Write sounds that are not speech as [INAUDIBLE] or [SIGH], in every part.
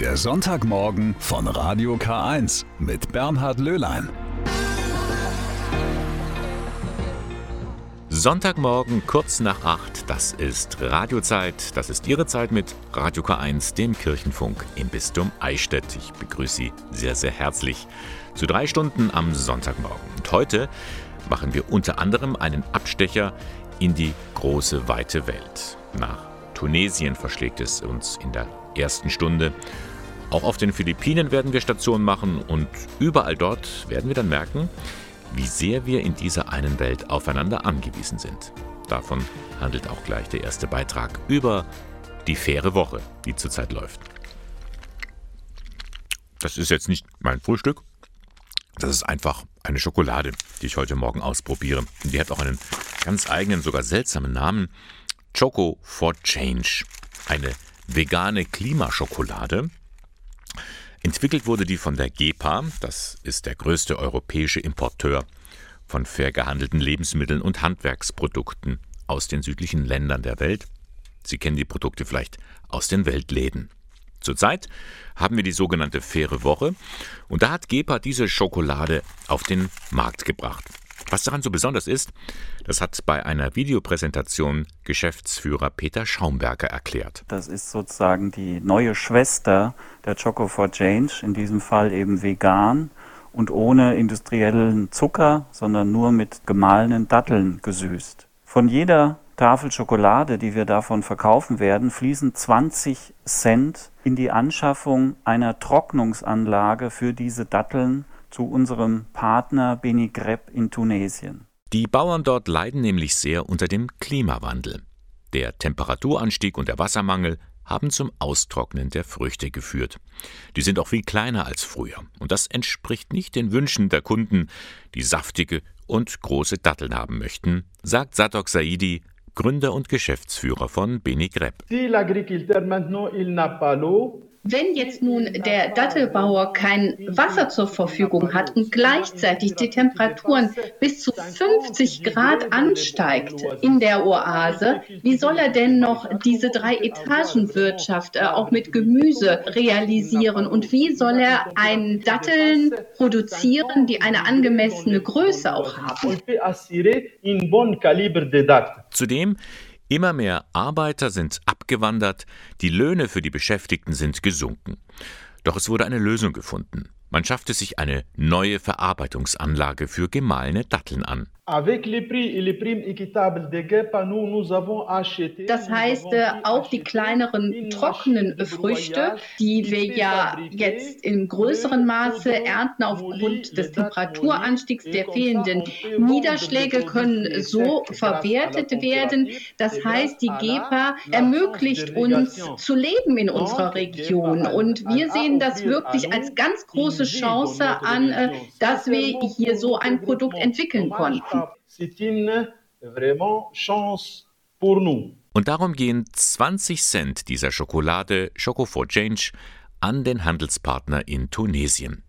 Der Sonntagmorgen von Radio K1 mit Bernhard Löhlein. Sonntagmorgen kurz nach acht, das ist Radiozeit, das ist Ihre Zeit mit Radio K1, dem Kirchenfunk im Bistum Eichstätt. Ich begrüße Sie sehr, sehr herzlich zu drei Stunden am Sonntagmorgen. Und heute machen wir unter anderem einen Abstecher in die große, weite Welt. Nach Tunesien verschlägt es uns in der ersten Stunde. Auch auf den Philippinen werden wir Stationen machen und überall dort werden wir dann merken, wie sehr wir in dieser einen Welt aufeinander angewiesen sind. Davon handelt auch gleich der erste Beitrag über die faire Woche, die zurzeit läuft. Das ist jetzt nicht mein Frühstück. Das ist einfach eine Schokolade, die ich heute Morgen ausprobiere. Und die hat auch einen ganz eigenen, sogar seltsamen Namen. Choco for Change. Eine vegane Klimaschokolade. Entwickelt wurde die von der GEPA, das ist der größte europäische Importeur von fair gehandelten Lebensmitteln und Handwerksprodukten aus den südlichen Ländern der Welt. Sie kennen die Produkte vielleicht aus den Weltläden. Zurzeit haben wir die sogenannte faire Woche und da hat GEPA diese Schokolade auf den Markt gebracht. Was daran so besonders ist, das hat bei einer Videopräsentation Geschäftsführer Peter Schaumberger erklärt. Das ist sozusagen die neue Schwester der Choco for Change, in diesem Fall eben vegan und ohne industriellen Zucker, sondern nur mit gemahlenen Datteln gesüßt. Von jeder Tafel Schokolade, die wir davon verkaufen werden, fließen 20 Cent in die Anschaffung einer Trocknungsanlage für diese Datteln zu unserem Partner Benigreb in Tunesien. Die Bauern dort leiden nämlich sehr unter dem Klimawandel. Der Temperaturanstieg und der Wassermangel haben zum Austrocknen der Früchte geführt. Die sind auch viel kleiner als früher. Und das entspricht nicht den Wünschen der Kunden, die saftige und große Datteln haben möchten, sagt Sadok Saidi, Gründer und Geschäftsführer von Benigreb. Si l'agriculteur maintenant il n'a pas l'eau, wenn jetzt nun der Dattelbauer kein Wasser zur Verfügung hat und gleichzeitig die Temperaturen bis zu 50 Grad ansteigt in der Oase, wie soll er denn noch diese Drei-Etagen-Wirtschaft äh, auch mit Gemüse realisieren? Und wie soll er einen Datteln produzieren, die eine angemessene Größe auch haben? Zudem Immer mehr Arbeiter sind abgewandert, die Löhne für die Beschäftigten sind gesunken. Doch es wurde eine Lösung gefunden. Man schaffte sich eine neue Verarbeitungsanlage für gemahlene Datteln an. Das heißt, äh, auch die kleineren trockenen Früchte, die wir ja jetzt in größerem Maße ernten aufgrund des Temperaturanstiegs, der fehlenden Niederschläge, können so verwertet werden. Das heißt, die GEPA ermöglicht uns zu leben in unserer Region. Und wir sehen das wirklich als ganz große Chance an, äh, dass wir hier so ein Produkt entwickeln konnten. Und darum gehen 20 Cent dieser Schokolade Choco for Change an den Handelspartner in Tunesien.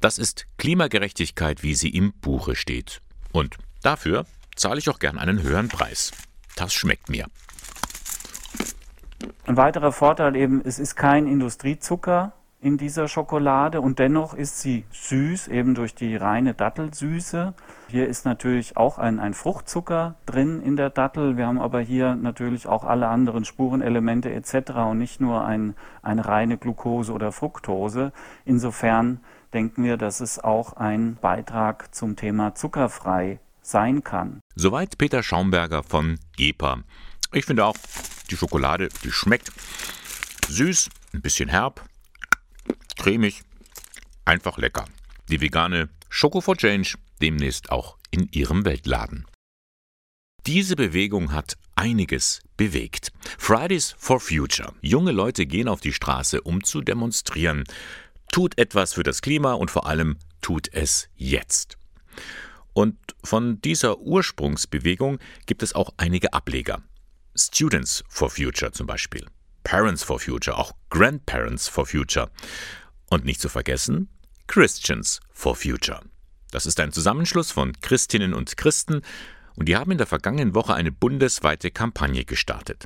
Das ist Klimagerechtigkeit, wie sie im Buche steht. Und dafür zahle ich auch gern einen höheren Preis. Das schmeckt mir. Ein weiterer Vorteil eben, es ist kein Industriezucker, in dieser Schokolade und dennoch ist sie süß, eben durch die reine Dattelsüße. Hier ist natürlich auch ein, ein Fruchtzucker drin in der Dattel. Wir haben aber hier natürlich auch alle anderen Spurenelemente etc. und nicht nur ein, eine reine Glucose oder Fructose. Insofern denken wir, dass es auch ein Beitrag zum Thema zuckerfrei sein kann. Soweit Peter Schaumberger von GEPA. Ich finde auch, die Schokolade, die schmeckt süß, ein bisschen herb, cremig, einfach lecker. Die vegane Schoko for Change demnächst auch in Ihrem Weltladen. Diese Bewegung hat einiges bewegt. Fridays for Future. Junge Leute gehen auf die Straße, um zu demonstrieren. Tut etwas für das Klima und vor allem tut es jetzt. Und von dieser Ursprungsbewegung gibt es auch einige Ableger. Students for Future zum Beispiel. Parents for Future, auch Grandparents for Future. Und nicht zu vergessen, Christians for Future. Das ist ein Zusammenschluss von Christinnen und Christen und die haben in der vergangenen Woche eine bundesweite Kampagne gestartet.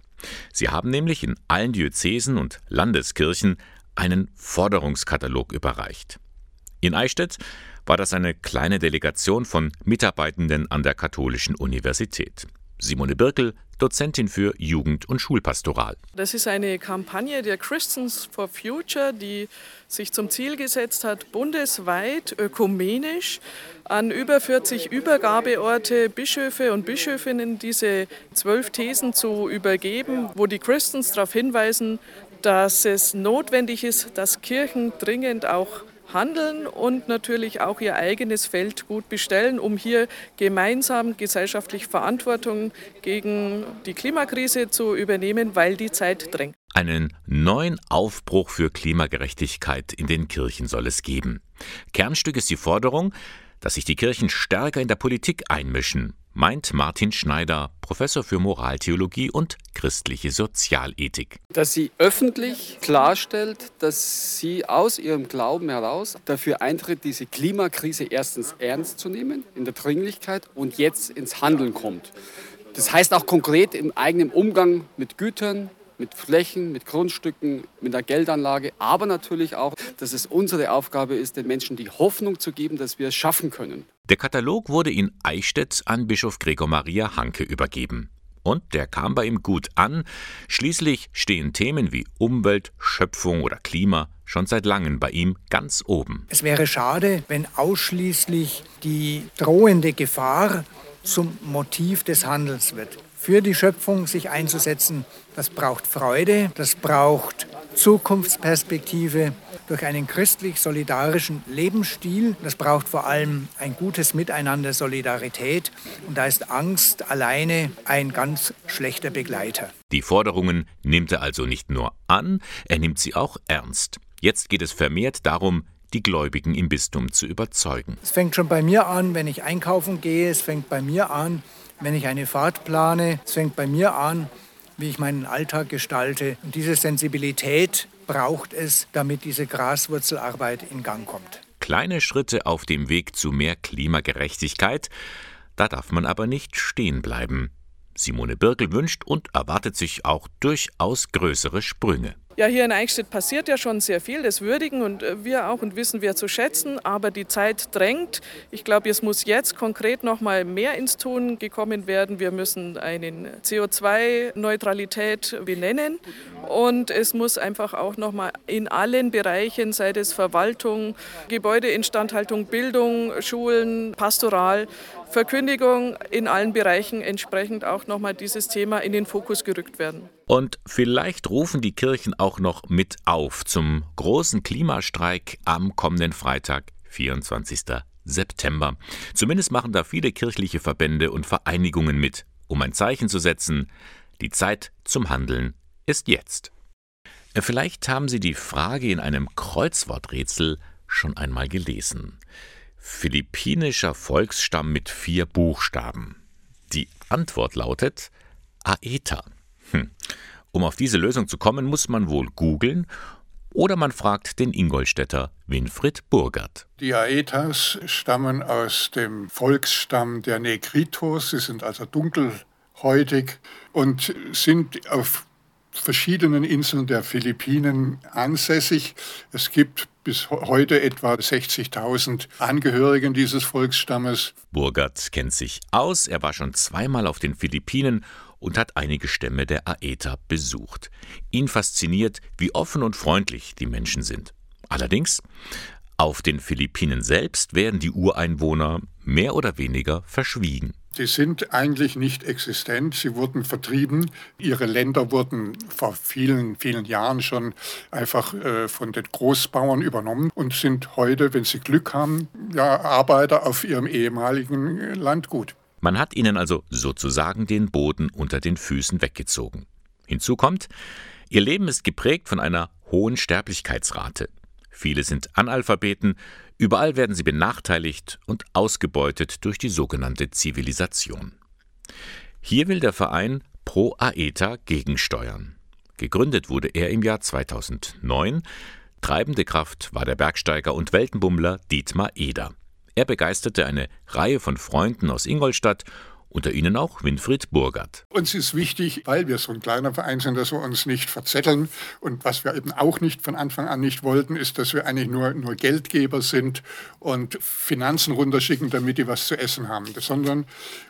Sie haben nämlich in allen Diözesen und Landeskirchen einen Forderungskatalog überreicht. In Eichstätt war das eine kleine Delegation von Mitarbeitenden an der Katholischen Universität. Simone Birkel, Dozentin für Jugend- und Schulpastoral. Das ist eine Kampagne der Christians for Future, die sich zum Ziel gesetzt hat, bundesweit ökumenisch an über 40 Übergabeorte Bischöfe und Bischöfinnen diese zwölf Thesen zu übergeben, wo die Christians darauf hinweisen, dass es notwendig ist, dass Kirchen dringend auch handeln und natürlich auch ihr eigenes Feld gut bestellen, um hier gemeinsam gesellschaftlich Verantwortung gegen die Klimakrise zu übernehmen, weil die Zeit drängt. Einen neuen Aufbruch für Klimagerechtigkeit in den Kirchen soll es geben. Kernstück ist die Forderung, dass sich die Kirchen stärker in der Politik einmischen, meint Martin Schneider, Professor für Moraltheologie und christliche Sozialethik. Dass sie öffentlich klarstellt, dass sie aus ihrem Glauben heraus dafür eintritt, diese Klimakrise erstens ernst zu nehmen, in der Dringlichkeit und jetzt ins Handeln kommt. Das heißt auch konkret im eigenen Umgang mit Gütern, mit Flächen, mit Grundstücken, mit einer Geldanlage, aber natürlich auch, dass es unsere Aufgabe ist, den Menschen die Hoffnung zu geben, dass wir es schaffen können. Der Katalog wurde in Eichstätt an Bischof Gregor Maria Hanke übergeben. Und der kam bei ihm gut an. Schließlich stehen Themen wie Umwelt, Schöpfung oder Klima schon seit langem bei ihm ganz oben. Es wäre schade, wenn ausschließlich die drohende Gefahr zum Motiv des Handels wird für die Schöpfung sich einzusetzen, das braucht Freude, das braucht Zukunftsperspektive durch einen christlich-solidarischen Lebensstil. Das braucht vor allem ein gutes Miteinander, Solidarität. Und da ist Angst alleine ein ganz schlechter Begleiter. Die Forderungen nimmt er also nicht nur an, er nimmt sie auch ernst. Jetzt geht es vermehrt darum, die Gläubigen im Bistum zu überzeugen. Es fängt schon bei mir an, wenn ich einkaufen gehe, es fängt bei mir an, wenn ich eine Fahrt plane. Es fängt bei mir an, wie ich meinen Alltag gestalte. Und diese Sensibilität braucht es, damit diese Graswurzelarbeit in Gang kommt. Kleine Schritte auf dem Weg zu mehr Klimagerechtigkeit, da darf man aber nicht stehen bleiben. Simone Birkel wünscht und erwartet sich auch durchaus größere Sprünge. Ja, hier in Eichstätt passiert ja schon sehr viel, das würdigen und äh, wir auch und wissen wir zu schätzen, aber die Zeit drängt. Ich glaube, es muss jetzt konkret noch mal mehr ins Tun gekommen werden. Wir müssen eine CO2-Neutralität benennen und es muss einfach auch noch mal in allen Bereichen, sei es Verwaltung, Gebäudeinstandhaltung, Bildung, Schulen, Pastoral, Verkündigung in allen Bereichen entsprechend auch noch mal dieses Thema in den Fokus gerückt werden. Und vielleicht rufen die Kirchen auch noch mit auf zum großen Klimastreik am kommenden Freitag, 24. September. Zumindest machen da viele kirchliche Verbände und Vereinigungen mit, um ein Zeichen zu setzen. Die Zeit zum Handeln ist jetzt. Vielleicht haben Sie die Frage in einem Kreuzworträtsel schon einmal gelesen. Philippinischer Volksstamm mit vier Buchstaben. Die Antwort lautet Aeta. Hm. Um auf diese Lösung zu kommen, muss man wohl googeln oder man fragt den Ingolstädter Winfried Burgert. Die Aetas stammen aus dem Volksstamm der Negritos. Sie sind also dunkelhäutig und sind auf verschiedenen Inseln der Philippinen ansässig. Es gibt bis heute etwa 60.000 Angehörigen dieses Volksstammes. Burgert kennt sich aus. Er war schon zweimal auf den Philippinen und hat einige Stämme der Aeta besucht. Ihn fasziniert, wie offen und freundlich die Menschen sind. Allerdings, auf den Philippinen selbst werden die Ureinwohner mehr oder weniger verschwiegen. Die sind eigentlich nicht existent. Sie wurden vertrieben. Ihre Länder wurden vor vielen, vielen Jahren schon einfach äh, von den Großbauern übernommen und sind heute, wenn sie Glück haben, ja, Arbeiter auf ihrem ehemaligen Landgut. Man hat ihnen also sozusagen den Boden unter den Füßen weggezogen. Hinzu kommt, ihr Leben ist geprägt von einer hohen Sterblichkeitsrate. Viele sind Analphabeten, überall werden sie benachteiligt und ausgebeutet durch die sogenannte Zivilisation. Hier will der Verein Pro Aeta gegensteuern. Gegründet wurde er im Jahr 2009. Treibende Kraft war der Bergsteiger und Weltenbummler Dietmar Eder. Er begeisterte eine Reihe von Freunden aus Ingolstadt unter ihnen auch Winfried Burgert. Uns ist wichtig, weil wir so ein kleiner Verein sind, dass wir uns nicht verzetteln. Und was wir eben auch nicht von Anfang an nicht wollten, ist, dass wir eigentlich nur, nur Geldgeber sind und Finanzen runterschicken, damit die was zu essen haben. Sondern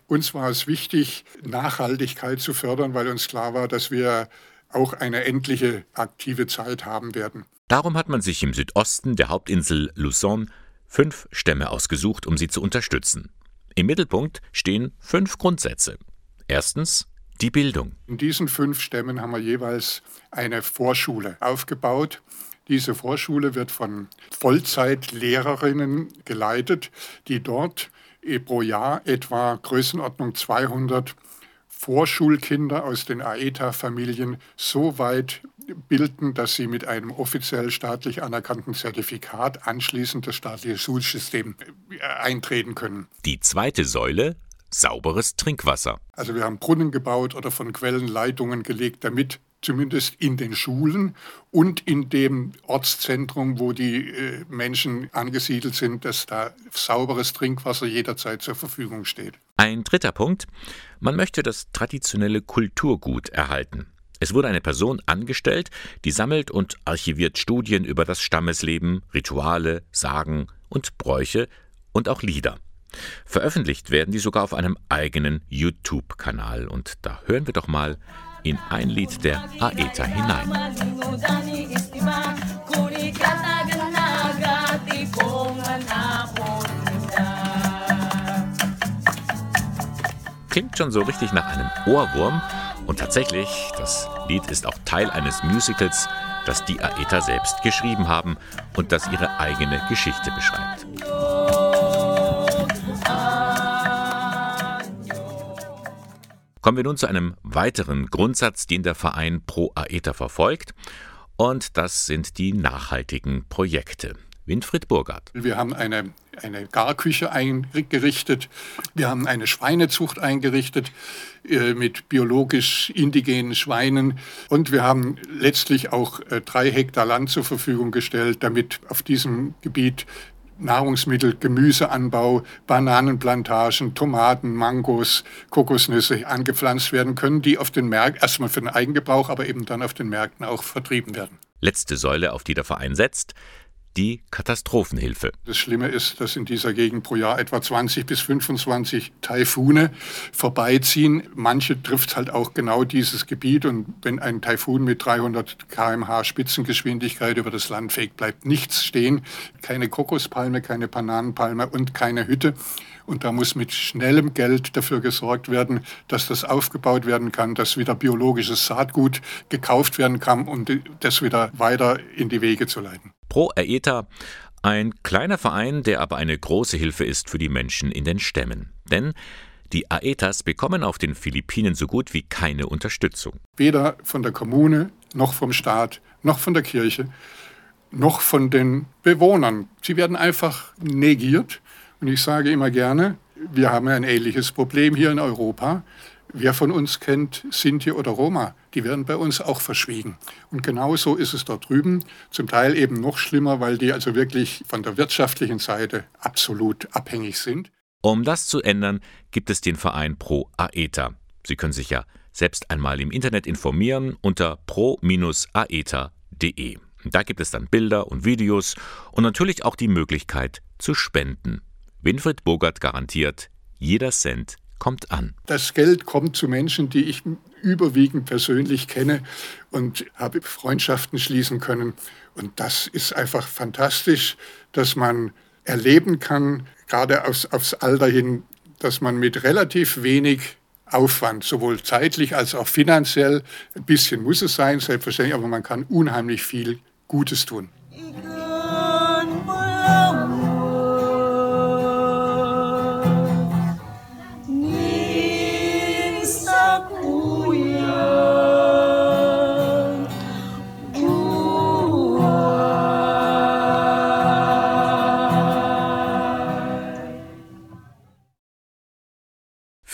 uns war es wichtig, Nachhaltigkeit zu fördern, weil uns klar war, dass wir auch eine endliche aktive Zeit haben werden. Darum hat man sich im Südosten der Hauptinsel Luzon fünf Stämme ausgesucht, um sie zu unterstützen. Im Mittelpunkt stehen fünf Grundsätze. Erstens die Bildung. In diesen fünf Stämmen haben wir jeweils eine Vorschule aufgebaut. Diese Vorschule wird von Vollzeitlehrerinnen geleitet, die dort pro Jahr etwa Größenordnung 200 Vorschulkinder aus den AETA-Familien so weit bilden, dass sie mit einem offiziell staatlich anerkannten Zertifikat anschließend das staatliche Schulsystem äh, eintreten können. Die zweite Säule sauberes Trinkwasser. Also wir haben Brunnen gebaut oder von Quellen Leitungen gelegt, damit zumindest in den Schulen und in dem Ortszentrum, wo die äh, Menschen angesiedelt sind, dass da sauberes Trinkwasser jederzeit zur Verfügung steht. Ein dritter Punkt. Man möchte das traditionelle Kulturgut erhalten. Es wurde eine Person angestellt, die sammelt und archiviert Studien über das Stammesleben, Rituale, Sagen und Bräuche und auch Lieder. Veröffentlicht werden die sogar auf einem eigenen YouTube-Kanal. Und da hören wir doch mal in ein Lied der Aeta hinein. Klingt schon so richtig nach einem Ohrwurm, und tatsächlich, das Lied ist auch Teil eines Musicals, das die Aeta selbst geschrieben haben und das ihre eigene Geschichte beschreibt. Kommen wir nun zu einem weiteren Grundsatz, den der Verein Pro Aeta verfolgt, und das sind die nachhaltigen Projekte. Winfried Burgert. Wir haben eine, eine Garküche eingerichtet. Wir haben eine Schweinezucht eingerichtet äh, mit biologisch indigenen Schweinen. Und wir haben letztlich auch äh, drei Hektar Land zur Verfügung gestellt, damit auf diesem Gebiet Nahrungsmittel, Gemüseanbau, Bananenplantagen, Tomaten, Mangos, Kokosnüsse angepflanzt werden können, die auf den Märkten, erstmal für den Eigengebrauch, aber eben dann auf den Märkten auch vertrieben werden. Letzte Säule, auf die der Verein setzt, die Katastrophenhilfe. Das Schlimme ist, dass in dieser Gegend pro Jahr etwa 20 bis 25 Taifune vorbeiziehen. Manche trifft halt auch genau dieses Gebiet und wenn ein Taifun mit 300 km/h Spitzengeschwindigkeit über das Land fegt, bleibt nichts stehen. Keine Kokospalme, keine Bananenpalme und keine Hütte. Und da muss mit schnellem Geld dafür gesorgt werden, dass das aufgebaut werden kann, dass wieder biologisches Saatgut gekauft werden kann, um das wieder weiter in die Wege zu leiten. Pro Aeta, ein kleiner Verein, der aber eine große Hilfe ist für die Menschen in den Stämmen. Denn die Aetas bekommen auf den Philippinen so gut wie keine Unterstützung. Weder von der Kommune, noch vom Staat, noch von der Kirche, noch von den Bewohnern. Sie werden einfach negiert. Und ich sage immer gerne, wir haben ein ähnliches Problem hier in Europa. Wer von uns kennt Sinti oder Roma? Die werden bei uns auch verschwiegen. Und genauso ist es dort drüben. Zum Teil eben noch schlimmer, weil die also wirklich von der wirtschaftlichen Seite absolut abhängig sind. Um das zu ändern, gibt es den Verein Pro Aeta. Sie können sich ja selbst einmal im Internet informieren unter pro-aeta.de. Da gibt es dann Bilder und Videos und natürlich auch die Möglichkeit zu spenden. Winfried Bogart garantiert, jeder Cent kommt an. Das Geld kommt zu Menschen, die ich überwiegend persönlich kenne und habe Freundschaften schließen können. Und das ist einfach fantastisch, dass man erleben kann, gerade aufs, aufs Alter hin, dass man mit relativ wenig Aufwand, sowohl zeitlich als auch finanziell, ein bisschen muss es sein, selbstverständlich, aber man kann unheimlich viel Gutes tun.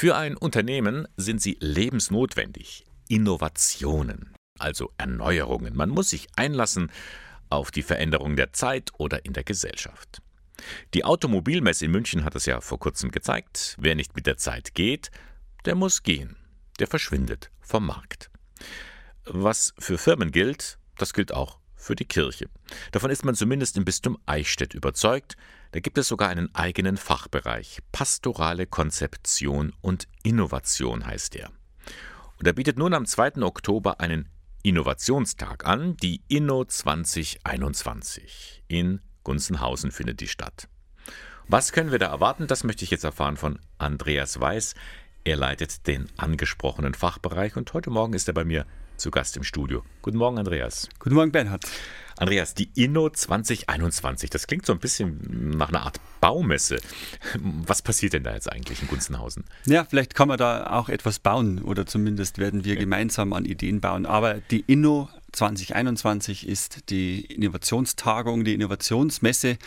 Für ein Unternehmen sind sie lebensnotwendig. Innovationen, also Erneuerungen. Man muss sich einlassen auf die Veränderung der Zeit oder in der Gesellschaft. Die Automobilmesse in München hat es ja vor kurzem gezeigt. Wer nicht mit der Zeit geht, der muss gehen. Der verschwindet vom Markt. Was für Firmen gilt, das gilt auch für die Kirche. Davon ist man zumindest im Bistum Eichstätt überzeugt. Da gibt es sogar einen eigenen Fachbereich. Pastorale Konzeption und Innovation heißt er. Und er bietet nun am 2. Oktober einen Innovationstag an, die Inno 2021. In Gunzenhausen findet die statt. Was können wir da erwarten? Das möchte ich jetzt erfahren von Andreas Weiß. Er leitet den angesprochenen Fachbereich und heute Morgen ist er bei mir zu Gast im Studio. Guten Morgen, Andreas. Guten Morgen, Bernhard. Andreas, die Inno 2021, das klingt so ein bisschen nach einer Art Baumesse. Was passiert denn da jetzt eigentlich in Gunzenhausen? Ja, vielleicht kann man da auch etwas bauen oder zumindest werden wir gemeinsam an Ideen bauen. Aber die Inno 2021 ist die Innovationstagung, die Innovationsmesse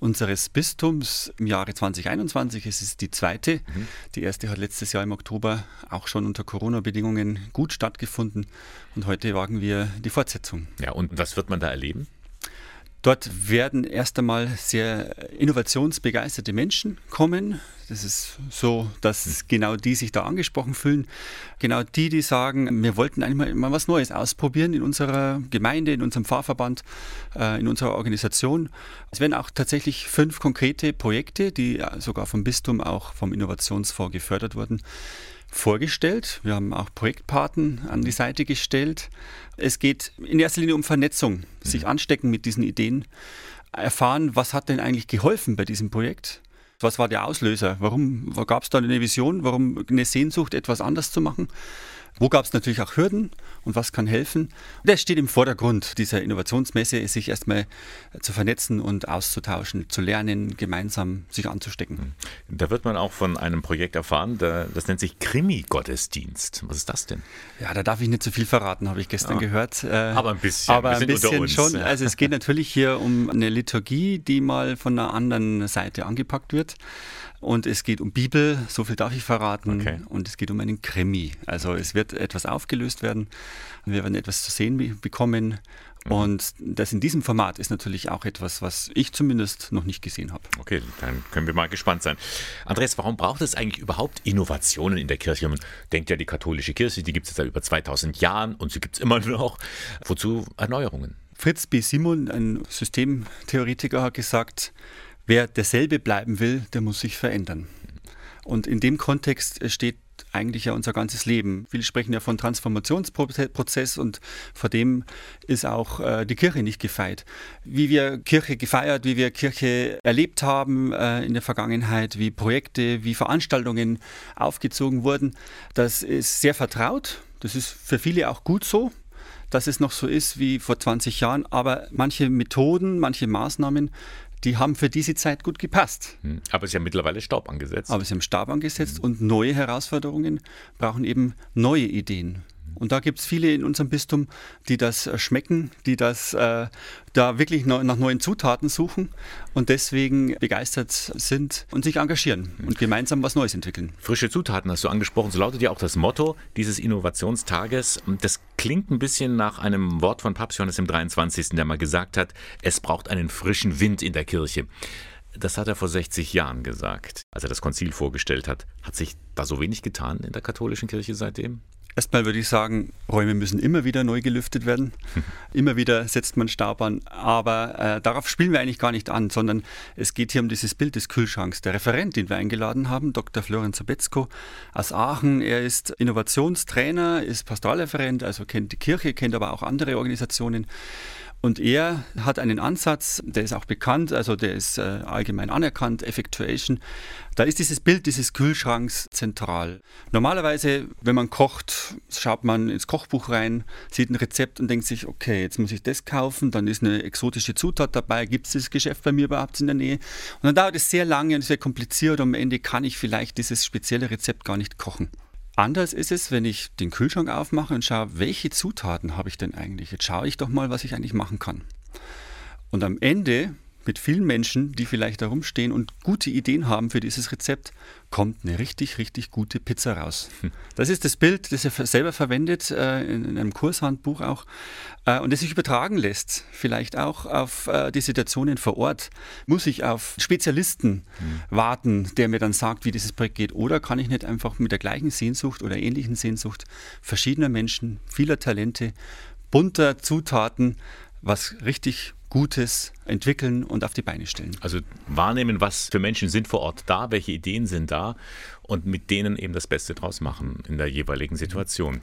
unseres Bistums im Jahre 2021. Es ist die zweite. Mhm. Die erste hat letztes Jahr im Oktober auch schon unter Corona-Bedingungen gut stattgefunden. Und heute wagen wir die Fortsetzung. Ja, und was wird man da erleben? Dort werden erst einmal sehr innovationsbegeisterte Menschen kommen. Das ist so, dass genau die sich da angesprochen fühlen. Genau die, die sagen, wir wollten eigentlich mal, was Neues ausprobieren in unserer Gemeinde, in unserem Pfarrverband, äh, in unserer Organisation. Es werden auch tatsächlich fünf konkrete Projekte, die sogar vom Bistum auch vom Innovationsfonds gefördert wurden, vorgestellt. Wir haben auch Projektpaten an die Seite gestellt. Es geht in erster Linie um Vernetzung, sich mhm. anstecken mit diesen Ideen, erfahren, was hat denn eigentlich geholfen bei diesem Projekt. Was war der Auslöser? Warum gab es da eine Vision? Warum eine Sehnsucht, etwas anders zu machen? Wo gab es natürlich auch Hürden und was kann helfen? Das steht im Vordergrund dieser Innovationsmesse, sich erstmal zu vernetzen und auszutauschen, zu lernen, gemeinsam sich anzustecken. Da wird man auch von einem Projekt erfahren, das nennt sich Krimi-Gottesdienst. Was ist das denn? Ja, da darf ich nicht zu so viel verraten, habe ich gestern ja. gehört. Äh, aber ein bisschen. Aber ein bisschen schon. [LAUGHS] Also es geht natürlich hier um eine Liturgie, die mal von einer anderen Seite angepackt wird. Und es geht um Bibel, so viel darf ich verraten. Okay. Und es geht um einen Krimi. Also es wird etwas aufgelöst werden. Wir werden etwas zu sehen bekommen. Mhm. Und das in diesem Format ist natürlich auch etwas, was ich zumindest noch nicht gesehen habe. Okay, dann können wir mal gespannt sein. Andreas, warum braucht es eigentlich überhaupt Innovationen in der Kirche? Man denkt ja, die katholische Kirche, die gibt es seit über 2000 Jahren und sie gibt es immer noch. Wozu Erneuerungen? Fritz B. Simon, ein Systemtheoretiker, hat gesagt, wer derselbe bleiben will, der muss sich verändern. Und in dem Kontext steht eigentlich ja unser ganzes Leben. Viele sprechen ja von Transformationsprozess und vor dem ist auch äh, die Kirche nicht gefeit. Wie wir Kirche gefeiert, wie wir Kirche erlebt haben äh, in der Vergangenheit, wie Projekte, wie Veranstaltungen aufgezogen wurden, das ist sehr vertraut. Das ist für viele auch gut so dass es noch so ist wie vor 20 Jahren, aber manche Methoden, manche Maßnahmen die haben für diese Zeit gut gepasst. Hm. Aber sie haben mittlerweile Staub angesetzt. Aber sie haben Staub angesetzt mhm. und neue Herausforderungen brauchen eben neue Ideen. Und da gibt es viele in unserem Bistum, die das äh, schmecken, die das äh, da wirklich nach neuen Zutaten suchen und deswegen begeistert sind und sich engagieren und gemeinsam was Neues entwickeln. Frische Zutaten hast du angesprochen, so lautet ja auch das Motto dieses Innovationstages. Das klingt ein bisschen nach einem Wort von Papst Johannes im 23., der mal gesagt hat, es braucht einen frischen Wind in der Kirche. Das hat er vor 60 Jahren gesagt, als er das Konzil vorgestellt hat. Hat sich da so wenig getan in der katholischen Kirche seitdem? Erstmal würde ich sagen, Räume müssen immer wieder neu gelüftet werden. [LAUGHS] immer wieder setzt man Staub an. Aber äh, darauf spielen wir eigentlich gar nicht an, sondern es geht hier um dieses Bild des Kühlschranks. Der Referent, den wir eingeladen haben, Dr. Florian Zabetzko aus Aachen, er ist Innovationstrainer, ist Pastoralreferent, also kennt die Kirche, kennt aber auch andere Organisationen. Und er hat einen Ansatz, der ist auch bekannt, also der ist äh, allgemein anerkannt, Effectuation. Da ist dieses Bild dieses Kühlschranks zentral. Normalerweise, wenn man kocht, schaut man ins Kochbuch rein, sieht ein Rezept und denkt sich, okay, jetzt muss ich das kaufen, dann ist eine exotische Zutat dabei, gibt es das Geschäft bei mir überhaupt in der Nähe? Und dann dauert es sehr lange und wird kompliziert und am Ende kann ich vielleicht dieses spezielle Rezept gar nicht kochen. Anders ist es, wenn ich den Kühlschrank aufmache und schaue, welche Zutaten habe ich denn eigentlich? Jetzt schaue ich doch mal, was ich eigentlich machen kann. Und am Ende mit vielen Menschen, die vielleicht da rumstehen und gute Ideen haben für dieses Rezept, kommt eine richtig, richtig gute Pizza raus. [LAUGHS] Das ist das Bild, das er selber verwendet, äh, in einem Kurshandbuch auch, äh, und das sich übertragen lässt, vielleicht auch auf äh, die Situationen vor Ort. Muss ich auf Spezialisten mhm. warten, der mir dann sagt, wie dieses Projekt geht, oder kann ich nicht einfach mit der gleichen Sehnsucht oder ähnlichen Sehnsucht verschiedener Menschen, vieler Talente, bunter Zutaten, was richtig Gutes entwickeln und auf die Beine stellen. Also wahrnehmen, was für Menschen sind vor Ort da, welche Ideen sind da und mit denen eben das Beste draus machen in der jeweiligen Situation.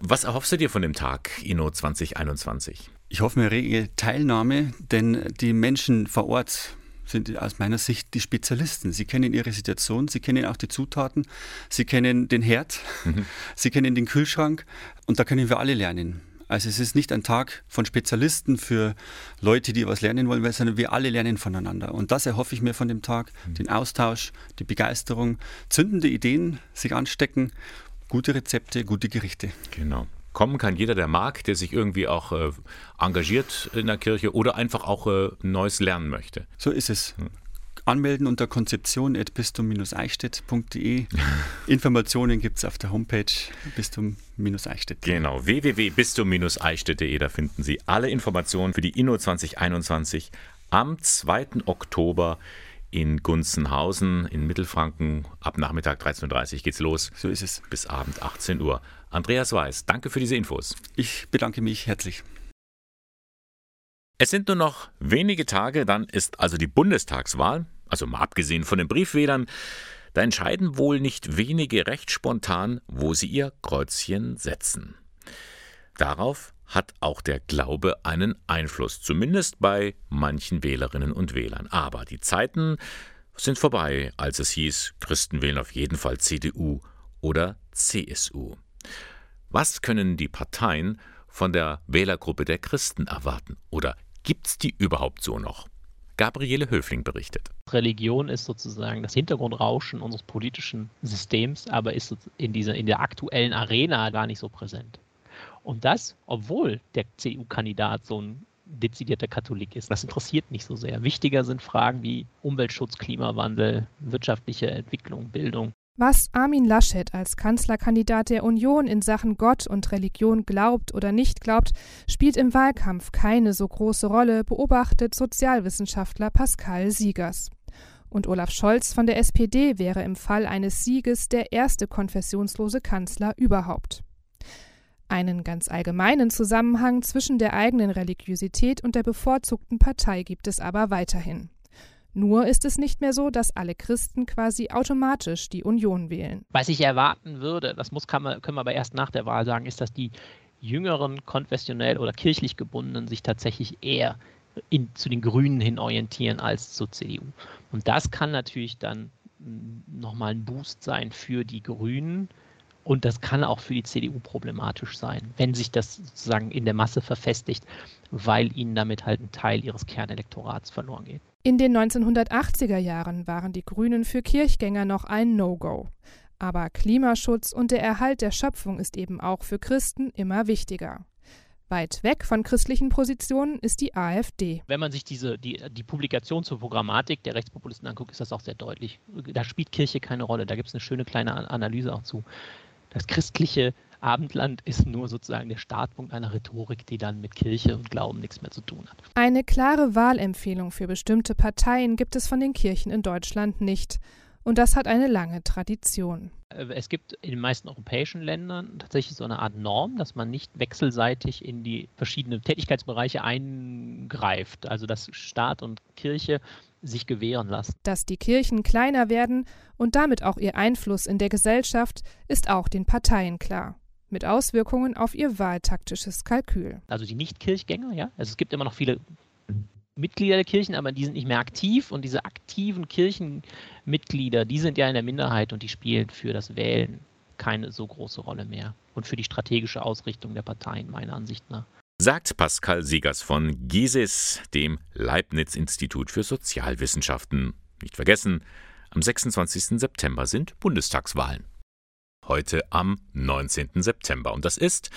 Was erhoffst du dir von dem Tag Inno 2021? Ich hoffe mir rege Teilnahme, denn die Menschen vor Ort sind aus meiner Sicht die Spezialisten. Sie kennen ihre Situation, sie kennen auch die Zutaten, sie kennen den Herd, mhm. [LAUGHS] sie kennen den Kühlschrank und da können wir alle lernen. Also es ist nicht ein Tag von Spezialisten für Leute, die was lernen wollen, sondern wir alle lernen voneinander. Und das erhoffe ich mir von dem Tag, mhm. den Austausch, die Begeisterung, zündende Ideen sich anstecken, gute Rezepte, gute Gerichte. Genau. Kommen kann jeder, der mag, der sich irgendwie auch äh, engagiert in der Kirche oder einfach auch äh, Neues lernen möchte. So ist es. Anmelden unter konzeption.bistum-eichstätt.de. [LAUGHS] Informationen gibt es auf der Homepage bistum-eichstätt. Genau, www.bistum-eichstätt.de. Da finden Sie alle Informationen für die Inno 2021 am 2. Oktober in Gunzenhausen in Mittelfranken. Ab Nachmittag 13.30 Uhr geht's los. So ist es. Bis Abend 18 Uhr. Andreas Weiß, danke für diese Infos. Ich bedanke mich herzlich. Es sind nur noch wenige Tage, dann ist also die Bundestagswahl also mal abgesehen von den Briefwählern, da entscheiden wohl nicht wenige recht spontan, wo sie ihr Kreuzchen setzen. Darauf hat auch der Glaube einen Einfluss, zumindest bei manchen Wählerinnen und Wählern. Aber die Zeiten sind vorbei, als es hieß, Christen wählen auf jeden Fall CDU oder CSU. Was können die Parteien von der Wählergruppe der Christen erwarten? Oder gibt's die überhaupt so noch? Gabriele Höfling berichtet. Religion ist sozusagen das Hintergrundrauschen unseres politischen Systems, aber ist in, dieser, in der aktuellen Arena gar nicht so präsent. Und das, obwohl der CDU-Kandidat so ein dezidierter Katholik ist. Das interessiert nicht so sehr. Wichtiger sind Fragen wie Umweltschutz, Klimawandel, wirtschaftliche Entwicklung, Bildung. Was Armin Laschet als Kanzlerkandidat der Union in Sachen Gott und Religion glaubt oder nicht glaubt, spielt im Wahlkampf keine so große Rolle, beobachtet Sozialwissenschaftler Pascal Siegers. Und Olaf Scholz von der SPD wäre im Fall eines Sieges der erste konfessionslose Kanzler überhaupt. Einen ganz allgemeinen Zusammenhang zwischen der eigenen Religiosität und der bevorzugten Partei gibt es aber weiterhin. Nur ist es nicht mehr so, dass alle Christen quasi automatisch die Union wählen. Was ich erwarten würde, das muss, man, können wir aber erst nach der Wahl sagen, ist, dass die jüngeren konfessionell oder kirchlich gebundenen sich tatsächlich eher in, zu den Grünen hin orientieren als zur CDU. Und das kann natürlich dann nochmal ein Boost sein für die Grünen. Und das kann auch für die CDU problematisch sein, wenn sich das sozusagen in der Masse verfestigt, weil ihnen damit halt ein Teil ihres Kernelektorats verloren geht. In den 1980er Jahren waren die Grünen für Kirchgänger noch ein No-Go. Aber Klimaschutz und der Erhalt der Schöpfung ist eben auch für Christen immer wichtiger. Weit weg von christlichen Positionen ist die AfD. Wenn man sich diese, die, die Publikation zur Programmatik der Rechtspopulisten anguckt, ist das auch sehr deutlich. Da spielt Kirche keine Rolle. Da gibt es eine schöne kleine Analyse auch zu. Das christliche Abendland ist nur sozusagen der Startpunkt einer Rhetorik, die dann mit Kirche und Glauben nichts mehr zu tun hat. Eine klare Wahlempfehlung für bestimmte Parteien gibt es von den Kirchen in Deutschland nicht. Und das hat eine lange Tradition. Äh, es gibt in den meisten europäischen Ländern tatsächlich so eine Art Norm, dass man nicht wechselseitig in die verschiedenen Tätigkeitsbereiche eingreift. Also dass Staat und Kirche sich gewähren lassen. Dass die Kirchen kleiner werden und damit auch ihr Einfluss in der Gesellschaft, ist auch den Parteien klar mit Auswirkungen auf ihr wahltaktisches Kalkül. Also die Nicht-Kirchgänger, ja. Also es gibt immer noch viele Mitglieder der Kirchen, aber die sind nicht mehr aktiv und diese aktiven Kirchenmitglieder, die sind ja in der Minderheit und die spielen für das Wählen keine so große Rolle mehr und für die strategische Ausrichtung der Parteien meiner Ansicht nach. Sagt Pascal Siegers von GISIS, dem Leibniz-Institut für Sozialwissenschaften. Nicht vergessen, am 26. September sind Bundestagswahlen heute am 19. September. Und das ist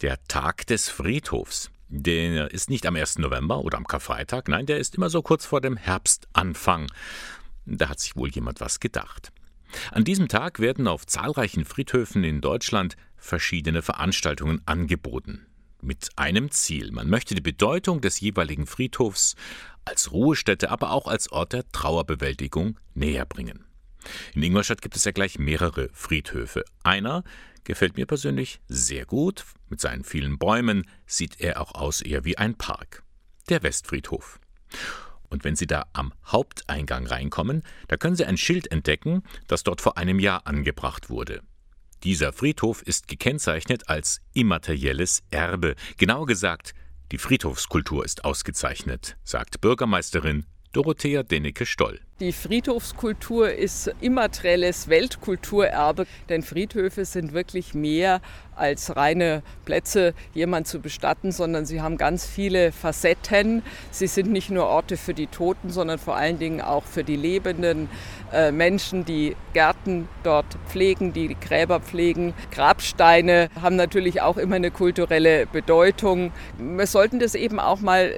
der Tag des Friedhofs. Der ist nicht am 1. November oder am Karfreitag, nein, der ist immer so kurz vor dem Herbstanfang. Da hat sich wohl jemand was gedacht. An diesem Tag werden auf zahlreichen Friedhöfen in Deutschland verschiedene Veranstaltungen angeboten. Mit einem Ziel. Man möchte die Bedeutung des jeweiligen Friedhofs als Ruhestätte, aber auch als Ort der Trauerbewältigung näher bringen. In Ingolstadt gibt es ja gleich mehrere Friedhöfe. Einer gefällt mir persönlich sehr gut. Mit seinen vielen Bäumen sieht er auch aus eher wie ein Park. Der Westfriedhof. Und wenn Sie da am Haupteingang reinkommen, da können Sie ein Schild entdecken, das dort vor einem Jahr angebracht wurde. Dieser Friedhof ist gekennzeichnet als immaterielles Erbe. Genau gesagt, die Friedhofskultur ist ausgezeichnet, sagt Bürgermeisterin Dorothea Dennecke-Stoll. Die Friedhofskultur ist immaterielles Weltkulturerbe, denn Friedhöfe sind wirklich mehr als reine Plätze, jemand zu bestatten, sondern sie haben ganz viele Facetten. Sie sind nicht nur Orte für die Toten, sondern vor allen Dingen auch für die lebenden äh, Menschen, die Gärten dort pflegen, die Gräber pflegen. Grabsteine haben natürlich auch immer eine kulturelle Bedeutung. Wir sollten das eben auch mal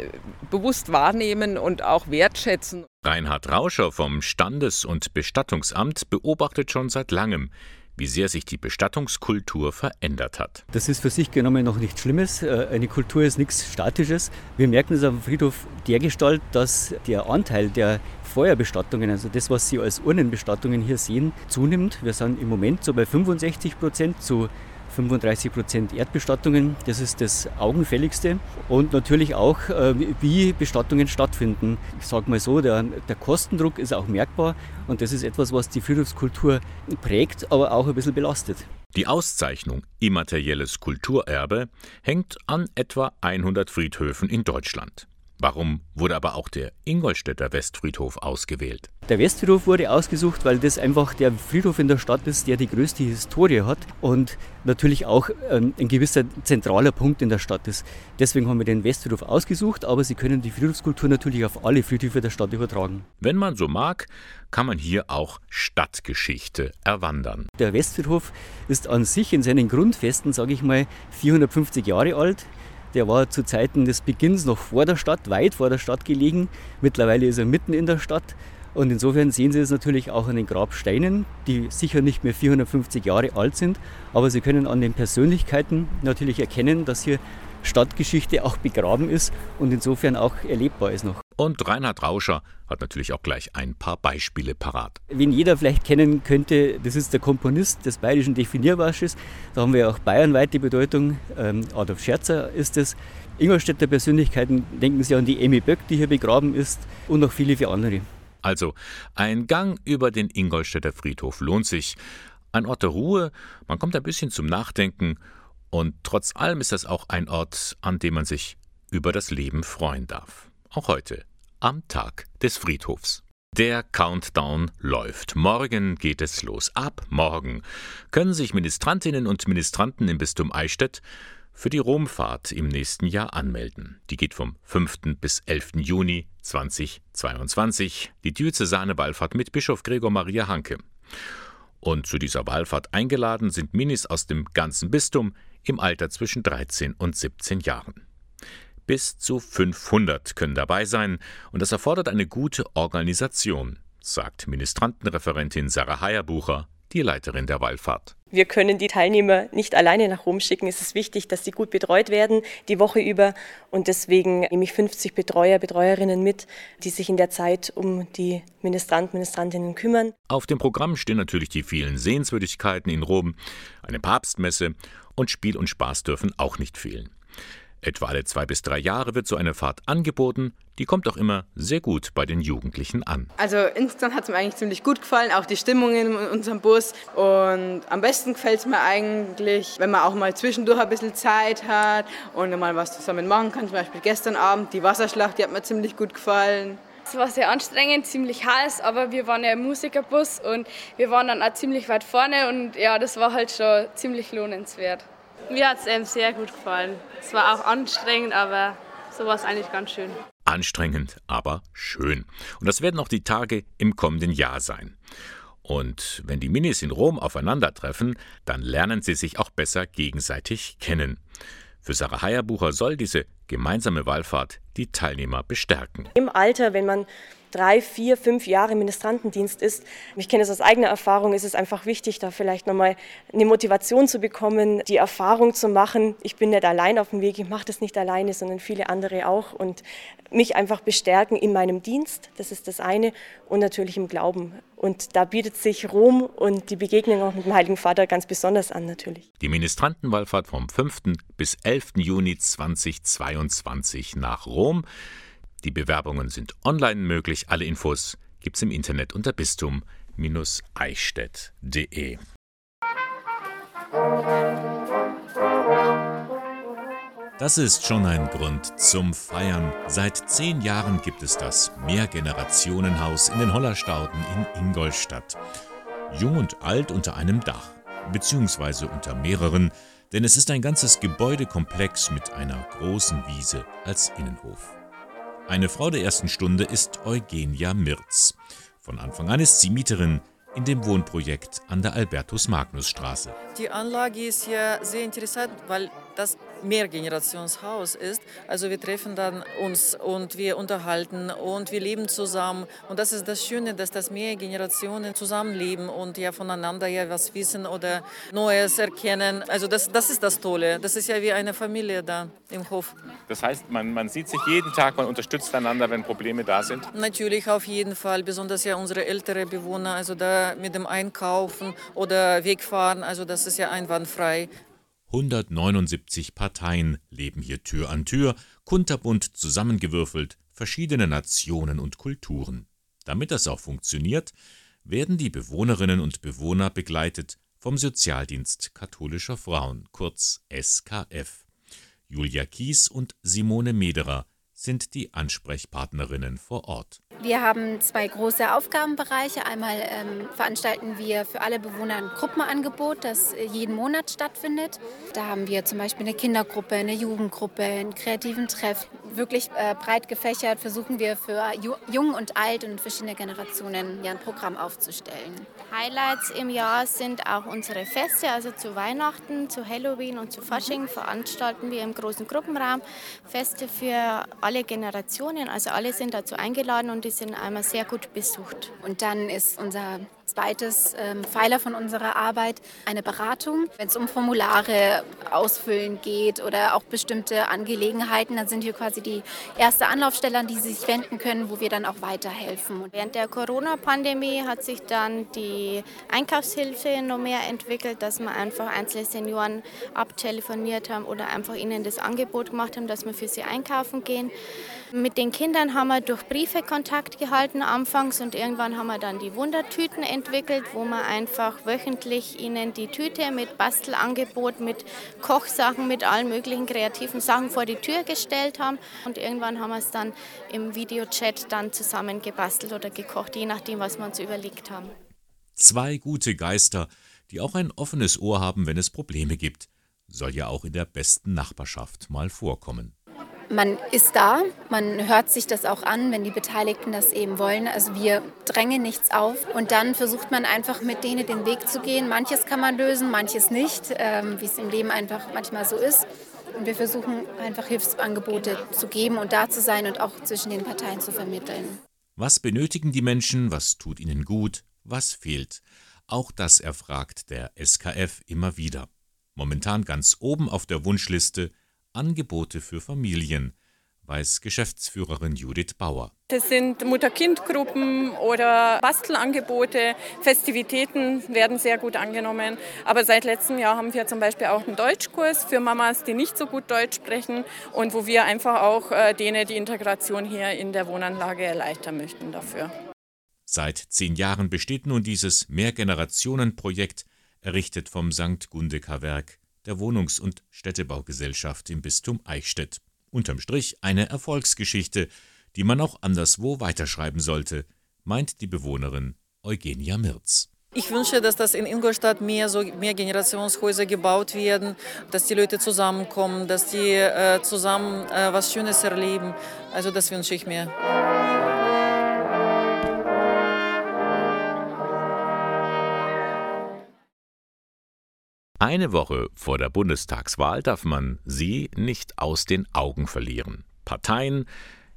bewusst wahrnehmen und auch wertschätzen. Reinhard Rauscher vom Standes- und Bestattungsamt beobachtet schon seit langem, wie sehr sich die Bestattungskultur verändert hat. Das ist für sich genommen noch nichts Schlimmes. Äh, eine Kultur ist nichts Statisches. Wir merken es am Friedhof dergestalt, dass der Anteil der Feuerbestattungen, also das, was Sie als Urnenbestattungen hier sehen, zunimmt. Wir sind im Moment so bei 65 Prozent zu 35 Prozent Erdbestattungen, das ist das Augenfälligste. Und natürlich auch, äh, wie Bestattungen stattfinden. Ich sage mal so, der, der Kostendruck ist auch merkbar und das ist etwas, was die Friedhofskultur prägt, aber auch ein bisschen belastet. Die Auszeichnung Immaterielles Kulturerbe hängt an etwa 100 Friedhöfen in Deutschland. Warum wurde aber auch der Ingolstädter Westfriedhof ausgewählt? Der Westfriedhof wurde ausgesucht, weil das einfach der Friedhof in der Stadt ist, der die größte Historie hat und natürlich auch ein gewisser zentraler Punkt in der Stadt ist. Deswegen haben wir den Westfriedhof ausgesucht, aber Sie können die Friedhofskultur natürlich auf alle Friedhöfe der Stadt übertragen. Wenn man so mag, kann man hier auch Stadtgeschichte erwandern. Der Westfriedhof ist an sich in seinen Grundfesten, sage ich mal, 450 Jahre alt. Der war zu Zeiten des Beginns noch vor der Stadt, weit vor der Stadt gelegen. Mittlerweile ist er mitten in der Stadt. Und insofern sehen Sie es natürlich auch an den Grabsteinen, die sicher nicht mehr 450 Jahre alt sind, aber Sie können an den Persönlichkeiten natürlich erkennen, dass hier Stadtgeschichte auch begraben ist und insofern auch erlebbar ist noch. Und Reinhard Rauscher hat natürlich auch gleich ein paar Beispiele parat. Wen jeder vielleicht kennen könnte, das ist der Komponist des bayerischen Definierwarsches. Da haben wir auch bayernweite Bedeutung. Ähm, Adolf Scherzer ist es. Ingolstädter Persönlichkeiten, denken Sie an die Emmy Böck, die hier begraben ist und noch viele, viele andere. Also, ein Gang über den Ingolstädter Friedhof lohnt sich. Ein Ort der Ruhe, man kommt ein bisschen zum Nachdenken und trotz allem ist das auch ein Ort, an dem man sich über das Leben freuen darf. Auch heute, am Tag des Friedhofs. Der Countdown läuft. Morgen geht es los. Ab morgen können sich Ministrantinnen und Ministranten im Bistum Eichstätt für die Romfahrt im nächsten Jahr anmelden. Die geht vom 5. bis 11. Juni 2022. Die Diözesane Wallfahrt mit Bischof Gregor Maria Hanke. Und zu dieser Wallfahrt eingeladen sind Minis aus dem ganzen Bistum im Alter zwischen 13 und 17 Jahren. Bis zu 500 können dabei sein und das erfordert eine gute Organisation, sagt Ministrantenreferentin Sarah Heierbucher, die Leiterin der Wallfahrt. Wir können die Teilnehmer nicht alleine nach Rom schicken. Es ist wichtig, dass sie gut betreut werden die Woche über. Und deswegen nehme ich 50 Betreuer, Betreuerinnen mit, die sich in der Zeit um die Ministranten, Ministrantinnen kümmern. Auf dem Programm stehen natürlich die vielen Sehenswürdigkeiten in Rom, eine Papstmesse und Spiel und Spaß dürfen auch nicht fehlen. Etwa alle zwei bis drei Jahre wird so eine Fahrt angeboten. Die kommt auch immer sehr gut bei den Jugendlichen an. Also insgesamt hat es mir eigentlich ziemlich gut gefallen, auch die Stimmung in unserem Bus. Und am besten gefällt es mir eigentlich, wenn man auch mal zwischendurch ein bisschen Zeit hat und mal was zusammen machen kann. Zum Beispiel gestern Abend die Wasserschlacht, die hat mir ziemlich gut gefallen. Es war sehr anstrengend, ziemlich heiß, aber wir waren ja im Musikerbus und wir waren dann auch ziemlich weit vorne und ja, das war halt schon ziemlich lohnenswert. Mir hat es ähm, sehr gut gefallen. Es war auch anstrengend, aber so war es eigentlich ganz schön. Anstrengend, aber schön. Und das werden auch die Tage im kommenden Jahr sein. Und wenn die Minis in Rom aufeinandertreffen, dann lernen sie sich auch besser gegenseitig kennen. Für Sarah Heierbucher soll diese gemeinsame Wallfahrt die Teilnehmer bestärken. Im Alter, wenn man drei, vier, fünf Jahre Ministrantendienst ist. Ich kenne es aus eigener Erfahrung, ist es einfach wichtig, da vielleicht nochmal eine Motivation zu bekommen, die Erfahrung zu machen. Ich bin nicht allein auf dem Weg, ich mache das nicht alleine, sondern viele andere auch und mich einfach bestärken in meinem Dienst, das ist das eine, und natürlich im Glauben. Und da bietet sich Rom und die Begegnung auch mit dem Heiligen Vater ganz besonders an natürlich. Die Ministrantenwallfahrt vom 5. bis 11. Juni 2022 nach Rom. Die Bewerbungen sind online möglich. Alle Infos gibt's im Internet unter bistum-eichstätt.de. Das ist schon ein Grund zum Feiern. Seit zehn Jahren gibt es das Mehrgenerationenhaus in den Hollerstauden in Ingolstadt. Jung und alt unter einem Dach, beziehungsweise unter mehreren, denn es ist ein ganzes Gebäudekomplex mit einer großen Wiese als Innenhof. Eine Frau der ersten Stunde ist Eugenia Mirz. Von Anfang an ist sie Mieterin in dem Wohnprojekt an der Albertus-Magnus-Straße. Die Anlage ist ja sehr interessant, weil das Mehrgenerationshaus ist. Also wir treffen dann uns und wir unterhalten und wir leben zusammen. Und das ist das Schöne, dass das mehr Generationen zusammenleben und ja voneinander ja was wissen oder Neues erkennen. Also das, das ist das Tolle. Das ist ja wie eine Familie da im Hof. Das heißt, man, man sieht sich jeden Tag, man unterstützt einander, wenn Probleme da sind? Natürlich, auf jeden Fall. Besonders ja unsere älteren Bewohner, also da mit dem Einkaufen oder Wegfahren, also das ist ja einwandfrei. 179 Parteien leben hier Tür an Tür, kunterbunt zusammengewürfelt, verschiedene Nationen und Kulturen. Damit das auch funktioniert, werden die Bewohnerinnen und Bewohner begleitet vom Sozialdienst katholischer Frauen, kurz SKF. Julia Kies und Simone Mederer sind die Ansprechpartnerinnen vor Ort. Wir haben zwei große Aufgabenbereiche. Einmal ähm, veranstalten wir für alle Bewohner ein Gruppenangebot, das jeden Monat stattfindet. Da haben wir zum Beispiel eine Kindergruppe, eine Jugendgruppe, einen kreativen Treff. Wirklich äh, breit gefächert versuchen wir für Jung und Alt und verschiedene Generationen ja, ein Programm aufzustellen. Highlights im Jahr sind auch unsere Feste, also zu Weihnachten, zu Halloween und zu Fasching veranstalten wir im großen Gruppenraum Feste für alle Generationen. Also alle sind dazu eingeladen und die sind einmal sehr gut besucht. Und dann ist unser zweites ähm, Pfeiler von unserer Arbeit eine Beratung. Wenn es um Formulare ausfüllen geht oder auch bestimmte Angelegenheiten, dann sind wir quasi die erste Anlaufstelle, an die Sie sich wenden können, wo wir dann auch weiterhelfen. Während der Corona-Pandemie hat sich dann die Einkaufshilfe noch mehr entwickelt, dass wir einfach einzelne Senioren abtelefoniert haben oder einfach ihnen das Angebot gemacht haben, dass wir für sie einkaufen gehen. Mit den Kindern haben wir durch Briefe Kontakt gehalten anfangs und irgendwann haben wir dann die Wundertüten entwickelt, wo wir einfach wöchentlich ihnen die Tüte mit Bastelangebot, mit Kochsachen, mit allen möglichen kreativen Sachen vor die Tür gestellt haben. Und irgendwann haben wir es dann im Videochat dann zusammen gebastelt oder gekocht, je nachdem, was wir uns überlegt haben. Zwei gute Geister, die auch ein offenes Ohr haben, wenn es Probleme gibt. Soll ja auch in der besten Nachbarschaft mal vorkommen man ist da, man hört sich das auch an, wenn die Beteiligten das eben wollen. Also wir drängen nichts auf und dann versucht man einfach mit denen den Weg zu gehen. Manches kann man lösen, manches nicht, ähm, wie es im Leben einfach manchmal so ist. Und wir versuchen einfach Hilfsangebote zu geben und da zu sein und auch zwischen den Parteien zu vermitteln. Was benötigen die Menschen? Was tut ihnen gut? Was fehlt? Auch das erfragt der SKF immer wieder. Momentan ganz oben auf der Wunschliste Angebote für Familien, weiß Geschäftsführerin Judith Bauer. Das sind Mutter-Kind-Gruppen oder Bastelangebote. Festivitäten werden sehr gut angenommen. Aber seit letztem Jahr haben wir zum Beispiel auch einen Deutschkurs für Mamas, die nicht so gut Deutsch sprechen und wo wir einfach auch äh, denen die Integration hier in der Wohnanlage erleichtern möchten dafür. Seit zehn Jahren besteht nun dieses Mehrgenerationenprojekt, errichtet vom St. Gundeker-Werk der Wohnungs- und Städtebaugesellschaft im Bistum Eichstätt. Unterm Strich eine Erfolgsgeschichte, die man auch anderswo weiterschreiben sollte, meint die Bewohnerin Eugenia Mirz. Ich wünsche, dass das in Ingolstadt mehr so mehr Generationshäuser gebaut werden, dass die Leute zusammenkommen, dass die äh, zusammen äh, was Schönes erleben. Also das wünsche ich mir. Eine Woche vor der Bundestagswahl darf man sie nicht aus den Augen verlieren. Parteien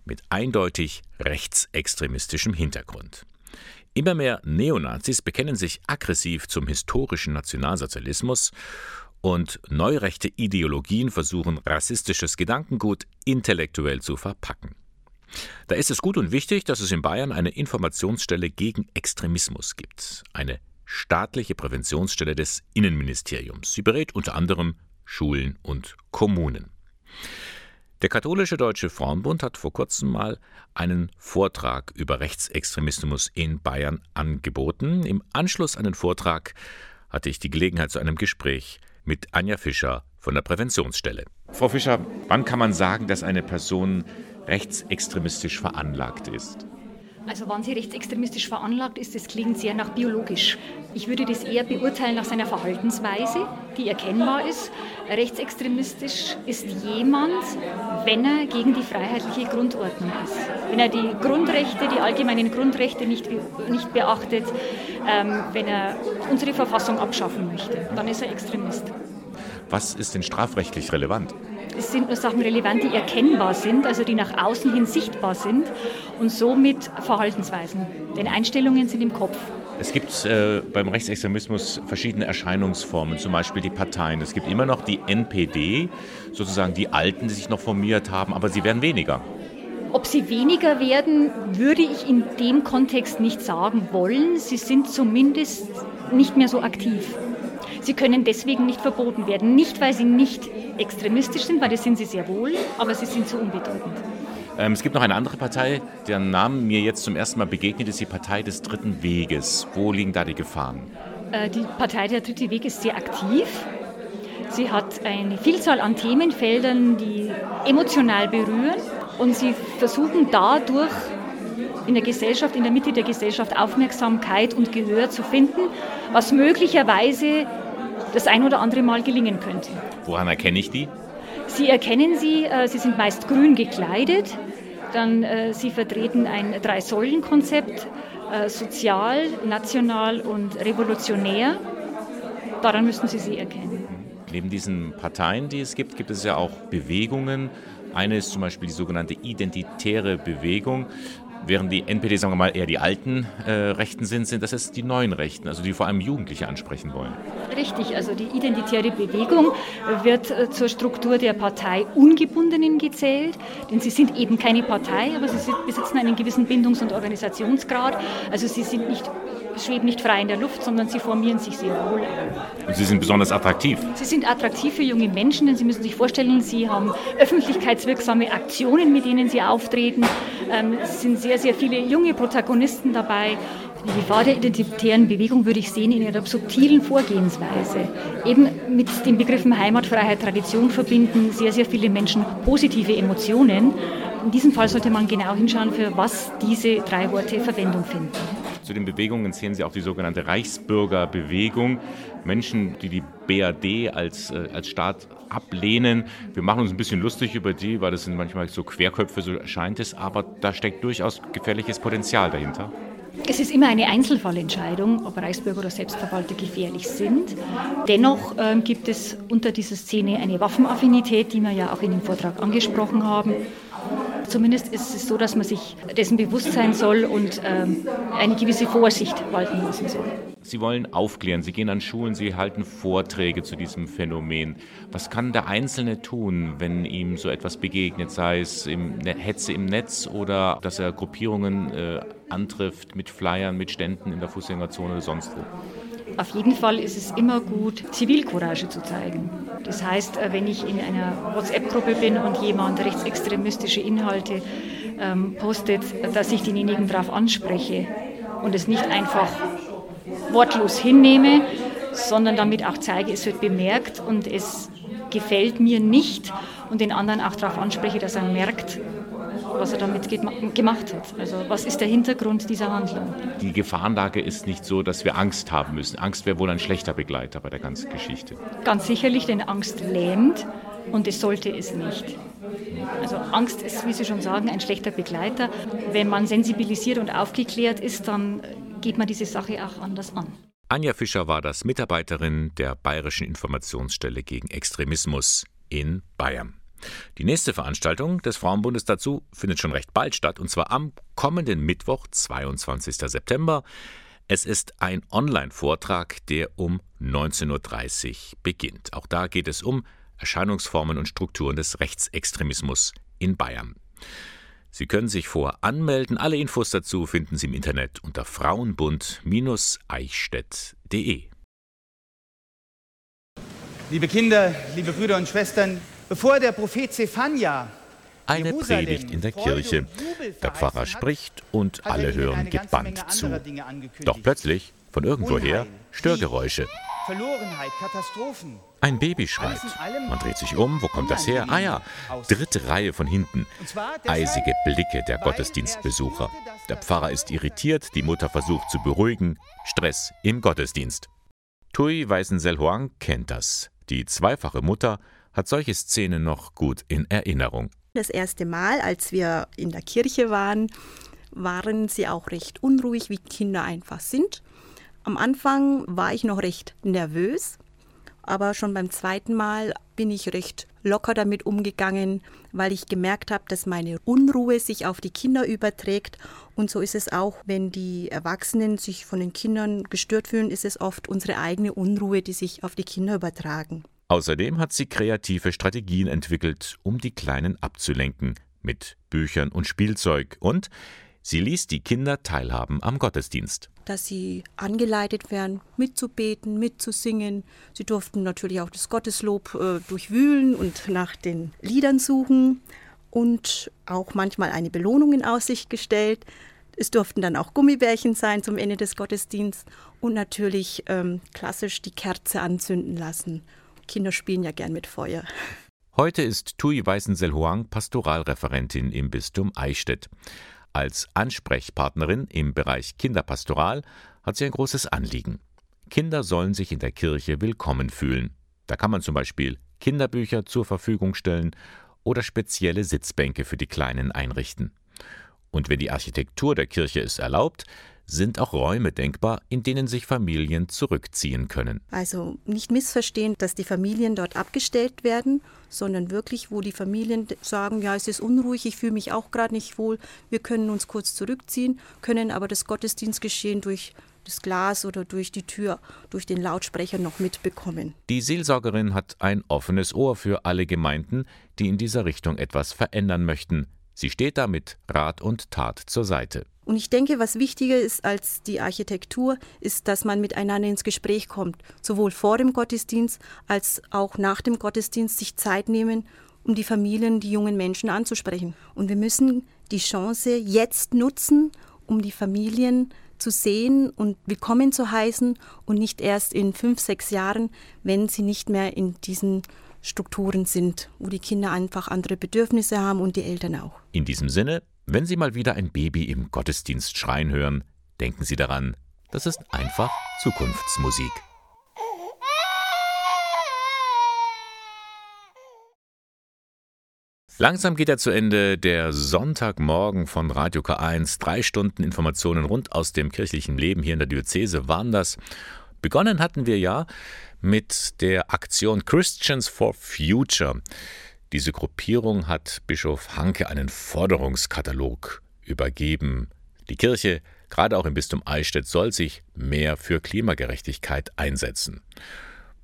mit eindeutig rechtsextremistischem Hintergrund. Immer mehr Neonazis bekennen sich aggressiv zum historischen Nationalsozialismus und neurechte Ideologien versuchen rassistisches Gedankengut intellektuell zu verpacken. Da ist es gut und wichtig, dass es in Bayern eine Informationsstelle gegen Extremismus gibt, eine staatliche Präventionsstelle des Innenministeriums. Sie berät unter anderem Schulen und Kommunen. Der Katholische Deutsche Frauenbund hat vor kurzem mal einen Vortrag über Rechtsextremismus in Bayern angeboten. Im Anschluss an den Vortrag hatte ich die Gelegenheit zu einem Gespräch mit Anja Fischer von der Präventionsstelle. Frau Fischer, wann kann man sagen, dass eine Person rechtsextremistisch veranlagt ist? Also wann sie rechtsextremistisch veranlagt ist, das klingt sehr nach biologisch. Ich würde das eher beurteilen nach seiner Verhaltensweise, die erkennbar ist. Rechtsextremistisch ist jemand, wenn er gegen die freiheitliche Grundordnung ist. Wenn er die Grundrechte, die allgemeinen Grundrechte nicht, nicht beachtet, ähm, wenn er unsere Verfassung abschaffen möchte, dann ist er Extremist. Was ist denn strafrechtlich relevant? Es sind nur Sachen relevant, die erkennbar sind, also die nach außen hin sichtbar sind und somit Verhaltensweisen. Denn Einstellungen sind im Kopf. Es gibt äh, beim Rechtsextremismus verschiedene Erscheinungsformen, zum Beispiel die Parteien. Es gibt immer noch die NPD, sozusagen die Alten, die sich noch formiert haben, aber sie werden weniger. Ob sie weniger werden, würde ich in dem Kontext nicht sagen wollen. Sie sind zumindest nicht mehr so aktiv. Sie können deswegen nicht verboten werden. Nicht, weil sie nicht extremistisch sind, weil das sind sie sehr wohl, aber sie sind zu unbedeutend. Ähm, es gibt noch eine andere Partei, deren Namen mir jetzt zum ersten Mal begegnet, ist die Partei des Dritten Weges. Wo liegen da die Gefahren? Äh, die Partei der Dritte Weg ist sehr aktiv. Sie hat eine Vielzahl an Themenfeldern, die emotional berühren und sie versuchen dadurch in der Gesellschaft, in der Mitte der Gesellschaft Aufmerksamkeit und Gehör zu finden, was möglicherweise das ein oder andere Mal gelingen könnte. Woran erkenne ich die? Sie erkennen sie, äh, sie sind meist grün gekleidet, dann äh, sie vertreten ein Drei-Säulen-Konzept, äh, sozial, national und revolutionär. Daran müssen Sie sie erkennen. Neben diesen Parteien, die es gibt, gibt es ja auch Bewegungen. Eine ist zum Beispiel die sogenannte identitäre Bewegung. Während die NPD, sagen wir mal, eher die alten äh, Rechten sind, sind das jetzt die neuen Rechten, also die vor allem Jugendliche ansprechen wollen. Richtig, also die identitäre Bewegung wird äh, zur Struktur der Partei Ungebundenen gezählt, denn sie sind eben keine Partei, aber sie besitzen einen gewissen Bindungs- und Organisationsgrad. Also sie sind nicht schweben nicht frei in der Luft, sondern sie formieren sich sehr wohl. Und sie sind besonders attraktiv. Sie sind attraktiv für junge Menschen, denn Sie müssen sich vorstellen, sie haben öffentlichkeitswirksame Aktionen, mit denen sie auftreten. Ähm, sind sehr, sehr viele junge Protagonisten dabei. Die Gefahr der identitären Bewegung würde ich sehen in ihrer subtilen Vorgehensweise. Eben mit den Begriffen Heimat, Freiheit, Tradition verbinden sehr, sehr viele Menschen positive Emotionen. In diesem Fall sollte man genau hinschauen, für was diese drei Worte Verwendung finden. Zu den Bewegungen zählen sie auch die sogenannte Reichsbürgerbewegung. Menschen, die die BRD als, äh, als Staat ablehnen. Wir machen uns ein bisschen lustig über die, weil das sind manchmal so Querköpfe, so erscheint es, aber da steckt durchaus gefährliches Potenzial dahinter. Es ist immer eine Einzelfallentscheidung, ob Reichsbürger oder Selbstverwalter gefährlich sind. Dennoch äh, gibt es unter dieser Szene eine Waffenaffinität, die wir ja auch in dem Vortrag angesprochen haben. Zumindest ist es so, dass man sich dessen bewusst sein soll und ähm, eine gewisse Vorsicht walten lassen soll. Sie wollen aufklären, Sie gehen an Schulen, Sie halten Vorträge zu diesem Phänomen. Was kann der Einzelne tun, wenn ihm so etwas begegnet, sei es im ne-, Hetze im Netz oder dass er Gruppierungen äh, antrifft mit Flyern, mit Ständen in der Fußgängerzone oder sonst wo? Auf jeden Fall ist es immer gut, Zivilcourage zu zeigen. Das heißt, äh, wenn ich in einer WhatsApp-Gruppe bin und jemand rechtsextremistische Inhalte ähm, postet, dass ich denjenigen darauf anspreche und es nicht einfach wortlos hinnehme, sondern damit auch zeige, es wird bemerkt und es gefällt mir nicht und den anderen auch darauf anspreche, dass er merkt, was er damit gemacht hat. Also was ist der Hintergrund dieser Handlung? Die Gefahrenlage ist nicht so, dass wir Angst haben müssen. Angst wäre wohl ein schlechter Begleiter bei der ganzen Geschichte. Ganz sicherlich, denn Angst lähmt und es sollte es nicht. Also Angst ist, wie Sie schon sagen, ein schlechter Begleiter. Wenn man sensibilisiert und aufgeklärt ist, dann geht man diese Sache auch anders an. Anja Fischer war das Mitarbeiterin der Bayerischen Informationsstelle gegen Extremismus in Bayern. Die nächste Veranstaltung des Frauenbundes dazu findet schon recht bald statt, und zwar am kommenden Mittwoch, 22. September. Es ist ein Online-Vortrag, der um 19.30 Uhr beginnt. Auch da geht es um Erscheinungsformen und Strukturen des Rechtsextremismus in Bayern. Sie können sich vor anmelden. Alle Infos dazu finden Sie im Internet unter frauenbund-eichstätt.de. Liebe Kinder, liebe Brüder und Schwestern, bevor der Prophet Zephania eine Predigt in der Kirche. Der Pfarrer spricht und alle hören gebannt zu. Doch plötzlich, von irgendwoher, Störgeräusche. Verlorenheit, Katastrophen. Ein Baby schreit. Man dreht sich um. Wo kommt das her? Ah ja, dritte Reihe von hinten. Eisige Blicke der Gottesdienstbesucher. Der Pfarrer ist irritiert, die Mutter versucht zu beruhigen. Stress im Gottesdienst. Tui Weißensel-Huang kennt das. Die zweifache Mutter hat solche Szenen noch gut in Erinnerung. Das erste Mal, als wir in der Kirche waren, waren sie auch recht unruhig, wie Kinder einfach sind. Am Anfang war ich noch recht nervös, aber schon beim zweiten Mal bin ich recht locker damit umgegangen, weil ich gemerkt habe, dass meine Unruhe sich auf die Kinder überträgt. Und so ist es auch, wenn die Erwachsenen sich von den Kindern gestört fühlen, ist es oft unsere eigene Unruhe, die sich auf die Kinder übertragen. Außerdem hat sie kreative Strategien entwickelt, um die Kleinen abzulenken, mit Büchern und Spielzeug und Sie ließ die Kinder teilhaben am Gottesdienst. Dass sie angeleitet werden, mitzubeten, mitzusingen. Sie durften natürlich auch das Gotteslob äh, durchwühlen und nach den Liedern suchen und auch manchmal eine Belohnung in Aussicht gestellt. Es durften dann auch Gummibärchen sein zum Ende des Gottesdienstes und natürlich ähm, klassisch die Kerze anzünden lassen. Kinder spielen ja gern mit Feuer. Heute ist Tui Weißensel-Huang Pastoralreferentin im Bistum Eichstätt. Als Ansprechpartnerin im Bereich Kinderpastoral hat sie ein großes Anliegen. Kinder sollen sich in der Kirche willkommen fühlen. Da kann man zum Beispiel Kinderbücher zur Verfügung stellen oder spezielle Sitzbänke für die Kleinen einrichten. Und wenn die Architektur der Kirche es erlaubt, sind auch Räume denkbar, in denen sich Familien zurückziehen können. Also nicht missverstehen, dass die Familien dort abgestellt werden, sondern wirklich, wo die Familien sagen, ja, es ist unruhig, ich fühle mich auch gerade nicht wohl, wir können uns kurz zurückziehen, können aber das Gottesdienstgeschehen durch das Glas oder durch die Tür, durch den Lautsprecher noch mitbekommen. Die Seelsorgerin hat ein offenes Ohr für alle Gemeinden, die in dieser Richtung etwas verändern möchten. Sie steht da mit Rat und Tat zur Seite. Und ich denke, was wichtiger ist als die Architektur, ist, dass man miteinander ins Gespräch kommt, sowohl vor dem Gottesdienst als auch nach dem Gottesdienst sich Zeit nehmen, um die Familien, die jungen Menschen anzusprechen. Und wir müssen die Chance jetzt nutzen, um die Familien zu sehen und willkommen zu heißen und nicht erst in fünf, sechs Jahren, wenn sie nicht mehr in diesen Strukturen sind, wo die Kinder einfach andere Bedürfnisse haben und die Eltern auch. In diesem Sinne wenn Sie mal wieder ein Baby im Gottesdienst schreien hören, denken Sie daran, das ist einfach Zukunftsmusik. Langsam geht er zu Ende, der Sonntagmorgen von Radio K1. Drei Stunden Informationen rund aus dem kirchlichen Leben hier in der Diözese waren das. Begonnen hatten wir ja mit der Aktion Christians for Future. Diese Gruppierung hat Bischof Hanke einen Forderungskatalog übergeben. Die Kirche, gerade auch im Bistum Eichstätt, soll sich mehr für Klimagerechtigkeit einsetzen.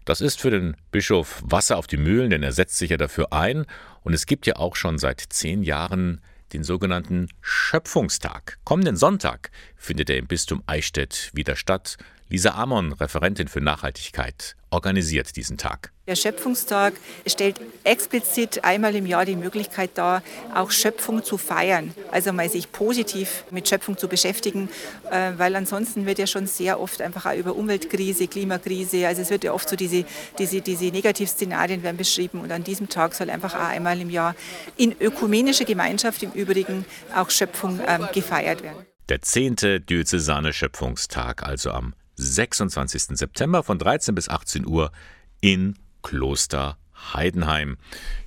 Das ist für den Bischof Wasser auf die Mühlen, denn er setzt sich ja dafür ein. Und es gibt ja auch schon seit zehn Jahren den sogenannten Schöpfungstag. Kommenden Sonntag findet er im Bistum Eichstätt wieder statt. Lisa Amon, Referentin für Nachhaltigkeit, organisiert diesen Tag. Der Schöpfungstag stellt explizit einmal im Jahr die Möglichkeit dar, auch Schöpfung zu feiern. Also mal sich positiv mit Schöpfung zu beschäftigen, äh, weil ansonsten wird ja schon sehr oft einfach auch über Umweltkrise, Klimakrise, also es wird ja oft so diese, diese, diese Negativszenarien werden beschrieben und an diesem Tag soll einfach auch einmal im Jahr in ökumenischer Gemeinschaft im Übrigen auch Schöpfung ähm, gefeiert werden. Der zehnte Diözesane Schöpfungstag, also am 26. September von 13 bis 18 Uhr in Kloster Heidenheim.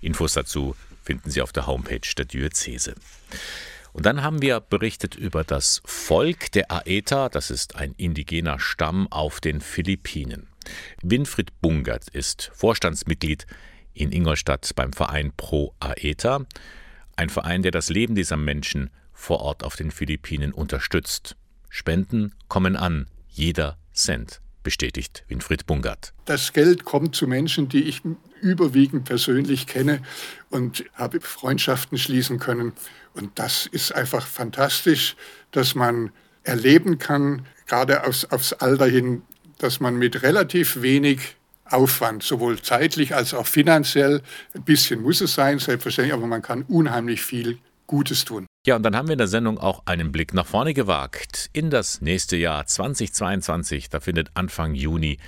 Infos dazu finden Sie auf der Homepage der Diözese. Und dann haben wir berichtet über das Volk der Aeta, das ist ein indigener Stamm auf den Philippinen. Winfried Bungert ist Vorstandsmitglied in Ingolstadt beim Verein Pro Aeta, ein Verein, der das Leben dieser Menschen vor Ort auf den Philippinen unterstützt. Spenden kommen an, jeder Cent, bestätigt Winfried Bungert. Das Geld kommt zu Menschen, die ich überwiegend persönlich kenne und habe Freundschaften schließen können. Und das ist einfach fantastisch, dass man erleben kann, gerade aufs, aufs Alter hin, dass man mit relativ wenig Aufwand, sowohl zeitlich als auch finanziell, ein bisschen muss es sein, selbstverständlich, aber man kann unheimlich viel Gutes tun. Ja, und dann haben wir in der Sendung auch einen Blick nach vorne gewagt in das nächste Jahr 2022. Da findet Anfang Juni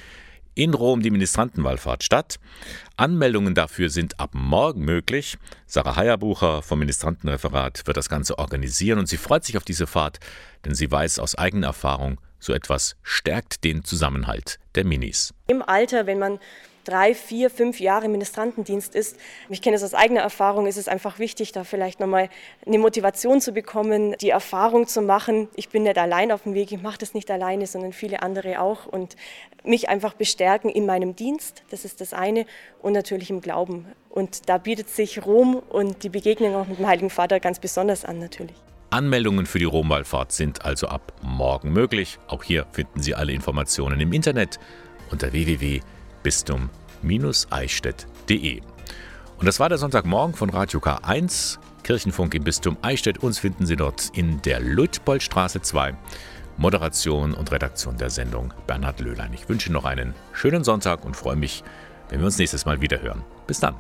in Rom die Ministrantenwallfahrt statt. Anmeldungen dafür sind ab morgen möglich. Sarah Heierbucher vom Ministrantenreferat wird das Ganze organisieren und sie freut sich auf diese Fahrt, denn sie weiß aus eigener Erfahrung, so etwas stärkt den Zusammenhalt der Minis. Im Alter, wenn man drei, vier, fünf Jahre Ministrantendienst ist. Ich kenne es aus eigener Erfahrung, ist es einfach wichtig, da vielleicht nochmal eine Motivation zu bekommen, die Erfahrung zu machen. Ich bin nicht allein auf dem Weg, ich mache das nicht alleine, sondern viele andere auch und mich einfach bestärken in meinem Dienst, das ist das eine, und natürlich im Glauben. Und da bietet sich Rom und die Begegnung auch mit dem Heiligen Vater ganz besonders an natürlich. Anmeldungen für die Romwallfahrt sind also ab morgen möglich. Auch hier finden Sie alle Informationen im Internet unter www.bistum-eichstätt.de. Und das war der Sonntagmorgen von Radio K1, Kirchenfunk im Bistum Eichstätt. Uns finden Sie dort in der Luitpoldstraße 2. Moderation und Redaktion der Sendung Bernhard Löhlein. Ich wünsche noch einen schönen Sonntag und freue mich, wenn wir uns nächstes Mal wieder hören. Bis dann.